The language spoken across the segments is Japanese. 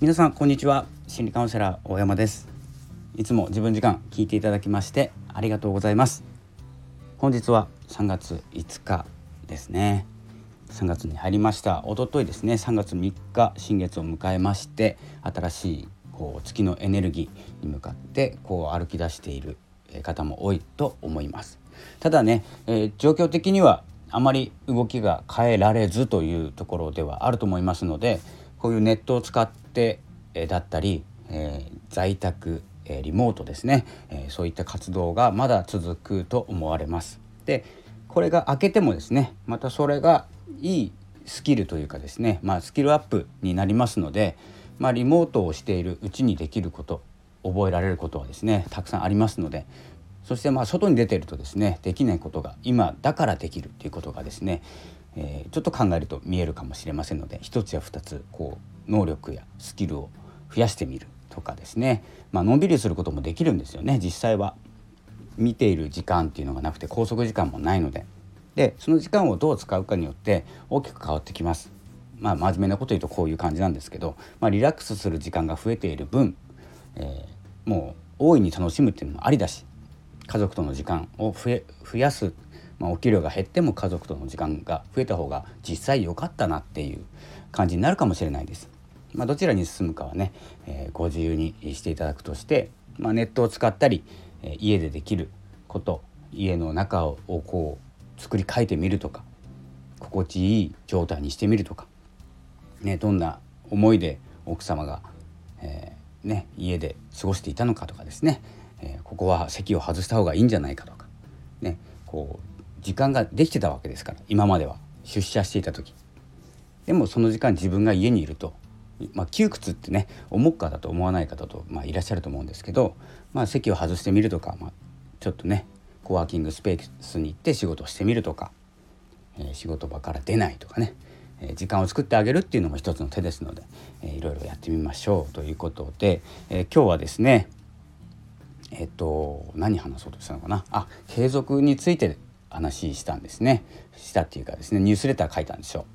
皆さんこんにちは。心理カウンセラー大山です。いつも自分時間聞いていただきましてありがとうございます。本日は3月5日ですね。3月に入りました。一昨日ですね。3月3日新月を迎えまして新しいこう月のエネルギーに向かってこう歩き出している方も多いと思います。ただね、えー、状況的にはあまり動きが変えられずというところではあると思いますのでこういうネットを使って、え、だったり、えー、在宅、えリモートですね、えそういった活動がまだ続くと思われます。でこれが明けてもですねまたそれがいいスキルというかですね、まあ、スキルアップになりますので、まあ、リモートをしているうちにできること覚えられることはですねたくさんありますのでそしてまあ外に出てるとですねできないことが今だからできるっていうことがですね、えー、ちょっと考えると見えるかもしれませんので一つや二つこう能力やスキルを増やしてみるとかですね、まあのんびりすることもできるんですよね実際は。見ている時間っていうのがなくて拘束時間もないのででその時間をどう使うかによって大きく変わってきます。まあ、真面目なこと言うとこういう感じなんですけど、まあ、リラックスする時間が増えている分、えー、もう大いに楽しむっていうのもありだし家族との時間を増え増やす、まあ、お給料が減っても家族との時間が増えた方が実際良かったなっていう感じになるかもしれないです。まあ、どちらに進むかはね、えー、ご自由にしていただくとして、まあ、ネットを使ったり、えー、家でできること家の中をこう作り変えてみるとか心地いい状態にしてみるとか、ね、どんな思いで奥様が、えー、ね、家で過ごしていたのかとかですね、えー、ここは席を外した方がいいんじゃないかとか、ね、こう時間ができてたわけですから今までは。出社していた時。でもその時間自分が家にいると、まあ、窮屈ってね思う方と思わない方と、まあ、いらっしゃると思うんですけど、まあ、席を外してみるとか、まあ、ちょっとねコワーキングスペースに行って仕事をしてみるとか、えー、仕事場から出ないとかね、えー、時間を作ってあげるっていうのも一つの手ですので、えー、いろいろやってみましょうということで、え今日はですねえっ、と何話そうとしたのかな？あ継続について話したんですねしたっていうかですねニュースレター書いたんですよ。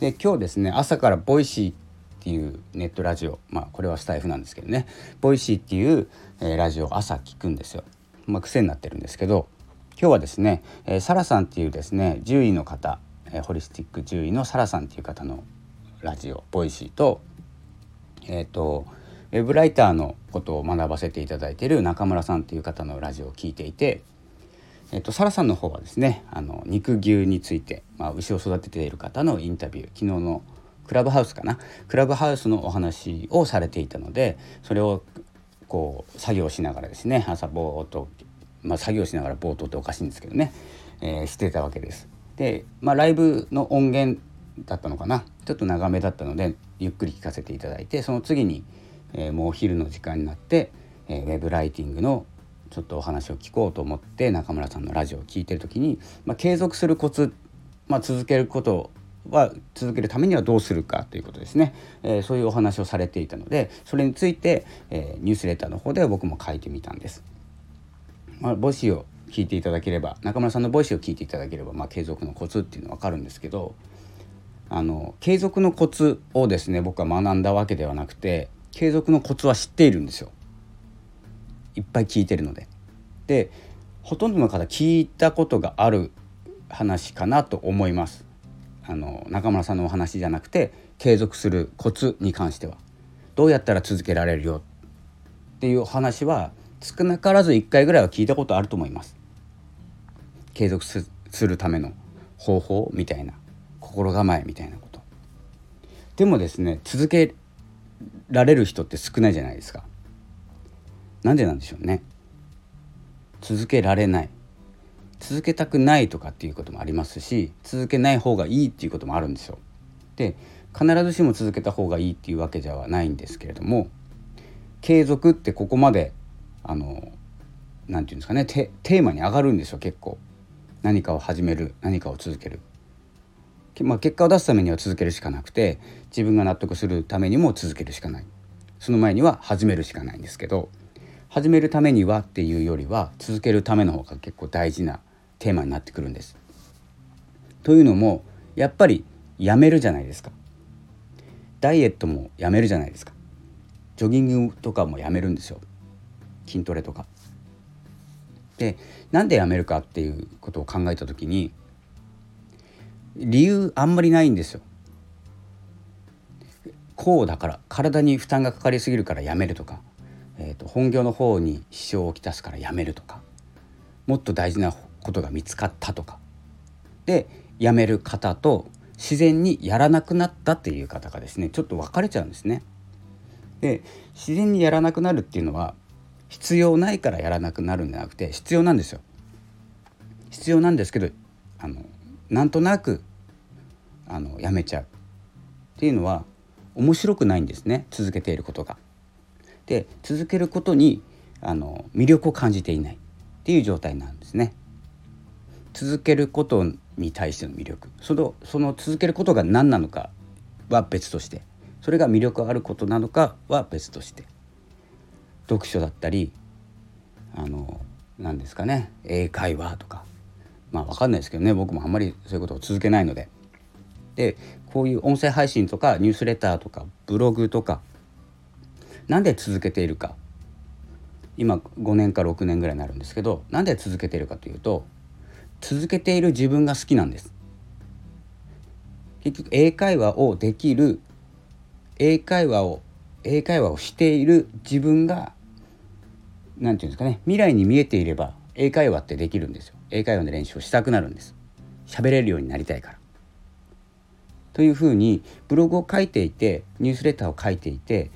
で今日ですね朝からボイシーっていうネットラジオまあこれはスタエフなんですけどねボイシーっていう、えラジオ朝聞くんですよ。まあ、癖になってるんですけど今日はですね、えー、サラさんっていうですね獣医の方、えー、ホリスティック獣医のサラさんっていう方のラジオボイシーとえっ、ー、とウェブライターのことを学ばせていただいている中村さんっていう方のラジオを聞いていて、えーと、サラさんの方はですねあの肉牛について、まあ、牛を育てている方のインタビュー昨日のクラブハウスかな？クラブハウスのお話をされていたのでそれをこう作業しながらですね朝ぼーっと、まあ、作業しながらぼーっとっておかしいんですけどね、えー、してたわけです。で、まあ、ライブの音源だったのかな？ちょっと長めだったのでゆっくり聞かせていただいてその次に、えー、もうお昼の時間になって、えー、ウェブライティングのちょっとお話を聞こうと思って中村さんのラジオを聞いてる時に、まあ、継続するコツ、まあ、続けることは続けるためにはどうするかということですね、えー、そういうお話をされていたのでそれについて、えー、ニュースレターの方で僕も書いてみたんです。まあ、ボイシーを聞いていただければ中村さんのボイシーを聞いていただければ、まあ、継続のコツっていうのは分かるんですけどあの継続のコツをですね僕は学んだわけではなくて継続のコツは知っているんですよ。いっぱい聞いてるので。でほとんどの方聞いたことがある話かなと思います。あの中村さんのお話じゃなくて継続するコツに関してはどうやったら続けられるよっていう話は少なからず1回ぐらいは聞いたことあると思います。継続するための方法みたいな心構えみたいなこと。でもですね続けられる人って少ないじゃないですか。なんでなんでしょうね。続けられない続けたくないとかっていうこともありますし続けない方がいいっていうこともあるんですよ。で必ずしも続けた方がいいっていうわけではないんですけれども継続ってここまであの何て言うんですかねテーマに上がるんですよ結構何かを始める何かを続ける、まあ、結果を出すためには続けるしかなくて自分が納得するためにも続けるしかないその前には始めるしかないんですけど始めるためにはっていうよりは続けるための方が結構大事なテーマになってくるんです。というのもやっぱりやめるじゃないですか。ダイエットもやめるじゃないですかジョギングとかもやめるんですよ筋トレとか。でなんでやめるかっていうことを考えた時に理由あんまりないんですよ。こうだから体に負担がかかりすぎるからやめるとか、えーと、本業の方に支障をきたすからやめるとかもっと大事なことが見つかったとかでやめる方と自然にやらなくなったっていう方がですねちょっと分かれちゃうんですね。で自然にやらなくなるっていうのは必要ないからやらなくなるんじゃなくて必要なんですよ。必要なんですけどあのなんとなくあのやめちゃうっていうのは面白くないんですね続けていることが。で続けることにあの魅力を感じていない。っていう状態なんですね。続けることに対しての魅力。そのその続けることが何なのかは別として。それが魅力あることなのかは別として。読書だったりあの何ですかね。英会話とか。まあ分かんないですけどね。僕もあんまりそういうことを続けないので。でこういう音声配信とかニュースレターとかブログとかなんで続けているか。今5年か6年ぐらいになるんですけどなんで続けているかというと続けている自分が好きなんです。結局英会話をできる英会話を英会話をしている自分が何て言うんですかね未来に見えていれば英会話ってできるんですよ。英会話の練習をしたくなるんです。喋れるようになりたいから。というふうにブログを書いていてニュースレターを書いていて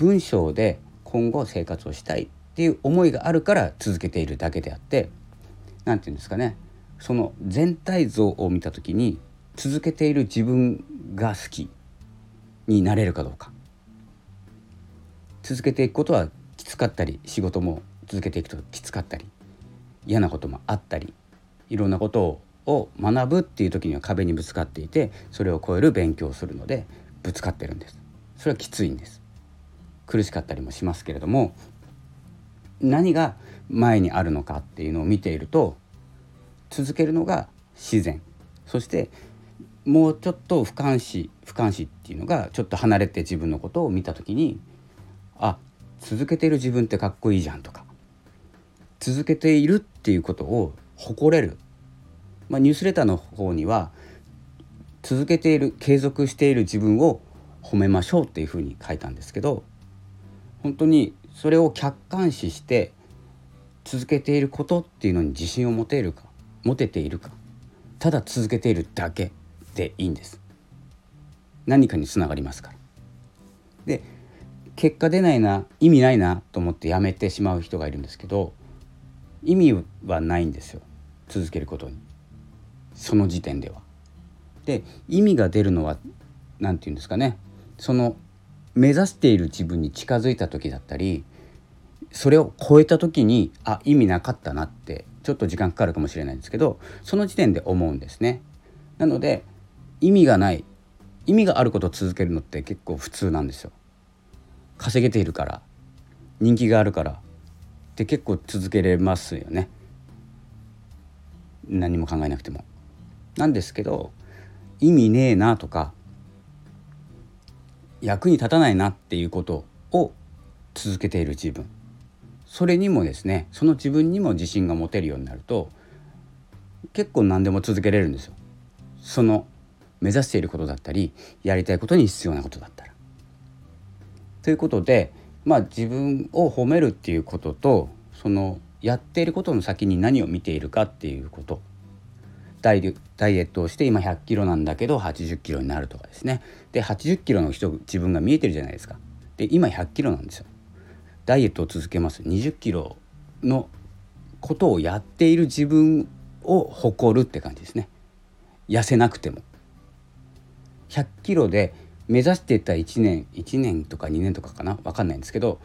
文章で今後生活をしたいっていう思いがあるから続けているだけであって何て言うんですかね。その全体像を見た時に続けている自分が好きになれるかどうか。続けていくことはきつかったり仕事も続けていくときつかったり嫌なこともあったりいろんなことを学ぶっていう時には壁にぶつかっていてそれを超える勉強をするのでぶつかってるんです。それはきついんです。苦しかったりもしますけれども何が前にあるのかっていうのを見ていると続けるのが自然。そしてもうちょっと俯瞰視俯瞰視っていうのがちょっと離れて自分のことを見た時にあ続けている自分ってかっこいいじゃんとか続けているっていうことを誇れる。まあ、ニュースレターの方には続けている継続している自分を褒めましょうっていうふうに書いたんですけど本当にそれを客観視して続けていることっていうのに自信を持てるか持てているか。ただ続けているだけでいいんです。何かにつながりますから。で結果出ないな意味ないなと思ってやめてしまう人がいるんですけど意味はないんですよ。続けることに。その時点では。で意味が出るのは何て言うんですかね。その目指している自分に近づいた時だったりそれを超えた時にあ意味なかったなってちょっと時間かかるかもしれないんですけどその時点で思うんですね。なので意味がない意味があることを続けるのって結構普通なんですよ。稼げているから人気があるからって結構続けれますよね。何も考えなくても。なんですけど意味ねえなとか役に立たないなっていうことを続けている自分それにもですねその自分にも自信が持てるようになると結構何でも続けれるんですよ。その目指していることだったりやりたいことに必要なことだったら。ということでまあ自分を褒めるっていうこととそのやっていることの先に何を見ているかっていうことダイエットをして今100キロなんだけど80キロになるとかですね。で80キロの人自分が見えてるじゃないですか。で今100キロなんですよ。ダイエットを続けます。20キロのことをやっている自分を誇るって感じですね。痩せなくても。100キロで目指していた1年1年とか2年とかかな？分かんないんですけど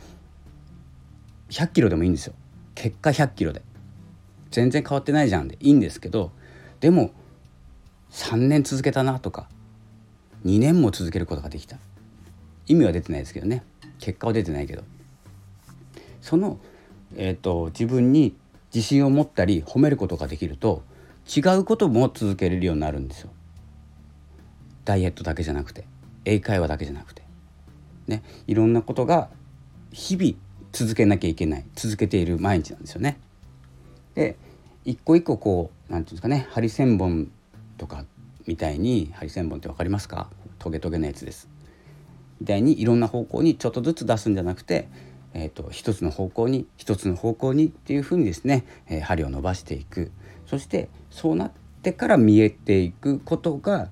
100キロでもいいんですよ。結果100キロで。全然変わってないじゃんでいいんですけどでも3年続けたなとか2年も続けることができた。意味は出てないですけどね。結果は出てないけど。その、えーと、自分に自信を持ったり褒めることができると違うことも続けれるようになるんですよ。ダイエットだけじゃなくて英会話だけじゃなくて。ね。いろんなことが日々続けなきゃいけない。続けている毎日なんですよね。で一個一個こう何て言うんですかねハリセンボンとかみたいにハリセンボンって分かりますか？トゲトゲのやつです。みたいにいろんな方向にちょっとずつ出すんじゃなくて、えーと、一つの方向に一つの方向にっていうふうにですね、えー、針を伸ばしていくそしてそうなってから見えていくことが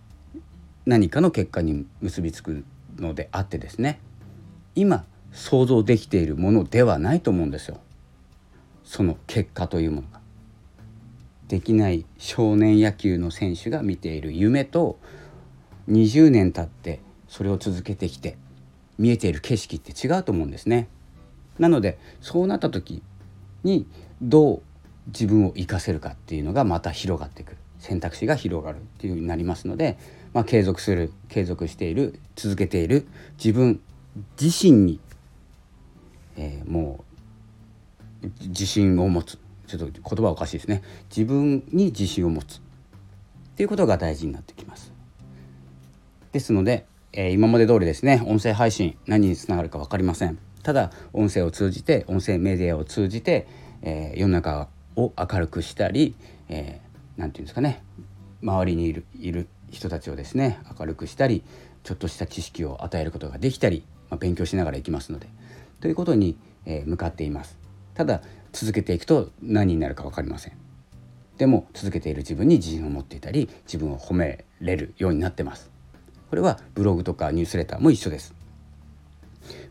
何かの結果に結びつくのであってですね今想像できているものではないと思うんですよその結果というものが。できない少年野球の選手が見ている夢と20年経ってそれを続けてきて見えている景色って違うと思うんですね。なのでそうなった時にどう自分を生かせるかっていうのがまた広がってくる選択肢が広がるっていうふうになりますので、まあ、継続する継続している続けている自分自身にえー、もう自信を持つちょっと言葉おかしいですね自分に自信を持つっていうことが大事になってきます。ですので、えー、今まで通りですね音声配信何につながるか分かりません。ただ音声を通じて音声メディアを通じて、えー、世の中を明るくしたり何、えー、て言うんですかね周りにいるいる人たちをですね明るくしたりちょっとした知識を与えることができたり、まあ、勉強しながらいきますのでということに、え向かっていますただ続けていくと何になるか分かりません。でも続けている自分に自信を持っていたり自分を褒めれるようになってます。これはブログとかニュースレターも一緒です。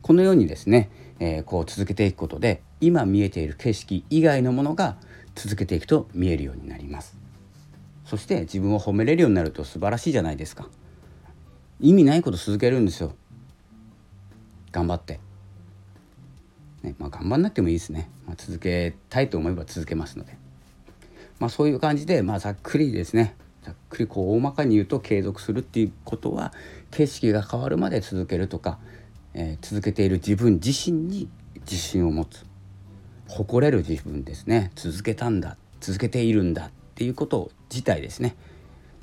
このようにですね、えー、こう続けていくことで今見えている景色以外のものが続けていくと見えるようになります。そして自分を褒めれるようになると素晴らしいじゃないですか。意味ないこと続けるんですよ。頑張って。ねまあ、頑張んなくてもいいですね、まあ、続けたいと思えば続けますので、まあ、そういう感じで、まあ、ざっくりですね。ざっくりこう大まかに言うと継続するっていうことは景色が変わるまで続けるとか、えー、続けている自分自身に自信を持つ。誇れる自分ですね。続けたんだ続けているんだっていうこと自体ですね。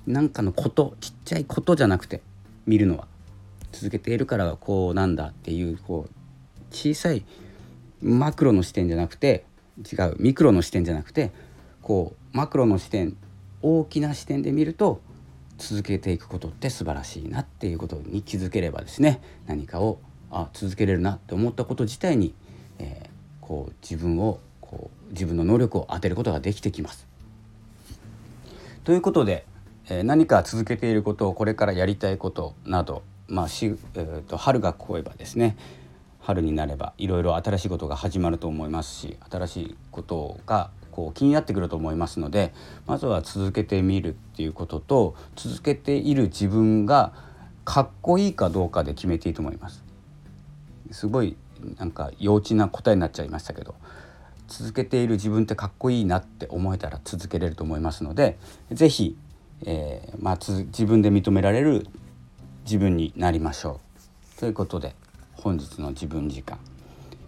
なんかのことちっちゃいことじゃなくて見るのは。続けているからこうなんだっていうこう小さいマクロの視点じゃなくて違うミクロの視点じゃなくてこうマクロの視点大きな視点で見ると続けていくことって素晴らしいなっていうことに気づければですね何かをあ続けれるなって思ったこと自体に、えー、こう自分をこう自分の能力を当てることができてきます。ということで、えー、何か続けていることをこれからやりたいことなど、まあしえーと春が来ればですね春になればいろいろ新しいことが始まると思いますし新しいことがこう気になってくると思いますのでまずは続けてみるっていうことと続けている自分がかっこいいかどうかで決めていいと思います。すごいなんか幼稚な答えになっちゃいましたけど続けている自分ってかっこいいなって思えたら続けれると思いますので是非、えー、まあ、自分で認められる自分になりましょう。ということで本日の自分時間、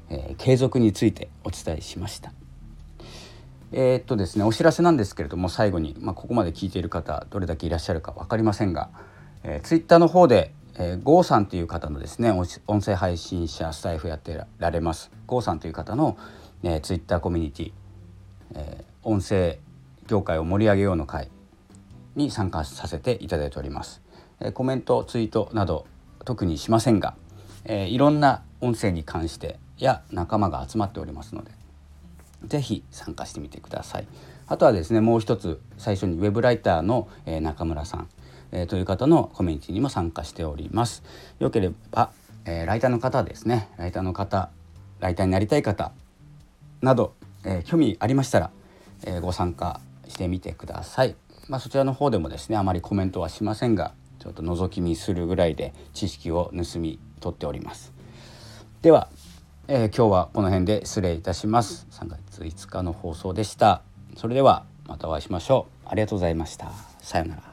えー、継続についてお伝えしました。えー、っとですねお知らせなんですけれども最後に、まあ、ここまで聞いている方どれだけいらっしゃるか分かりませんが、えー、ツイッターの方で、えー、ゴーさんという方のですね音声配信者スタイフやってられますゴーさんという方の、えー、ツイッターコミュニティ、えー、音声業界を盛り上げようの会に参加させていただいております。えー、コメントツイートなど特にしませんがえー、いろんな音声に関してや仲間が集まっておりますので是非参加してみてください。あとはですねもう一つ最初にウェブライターの、え、中村さん、え、という方のコミュニティにも参加しております。よければ、え、ライターの方ですねライターの方ライターになりたい方など、え興味ありましたら、えご参加してみてください。まあ、そちらの方でもですねあまりコメントはしませんがちょっと覗き見するぐらいで知識を盗み取っております。では、えー、今日はこの辺で失礼いたします。3月5日の放送でした。それではまたお会いしましょう。ありがとうございました。さようなら。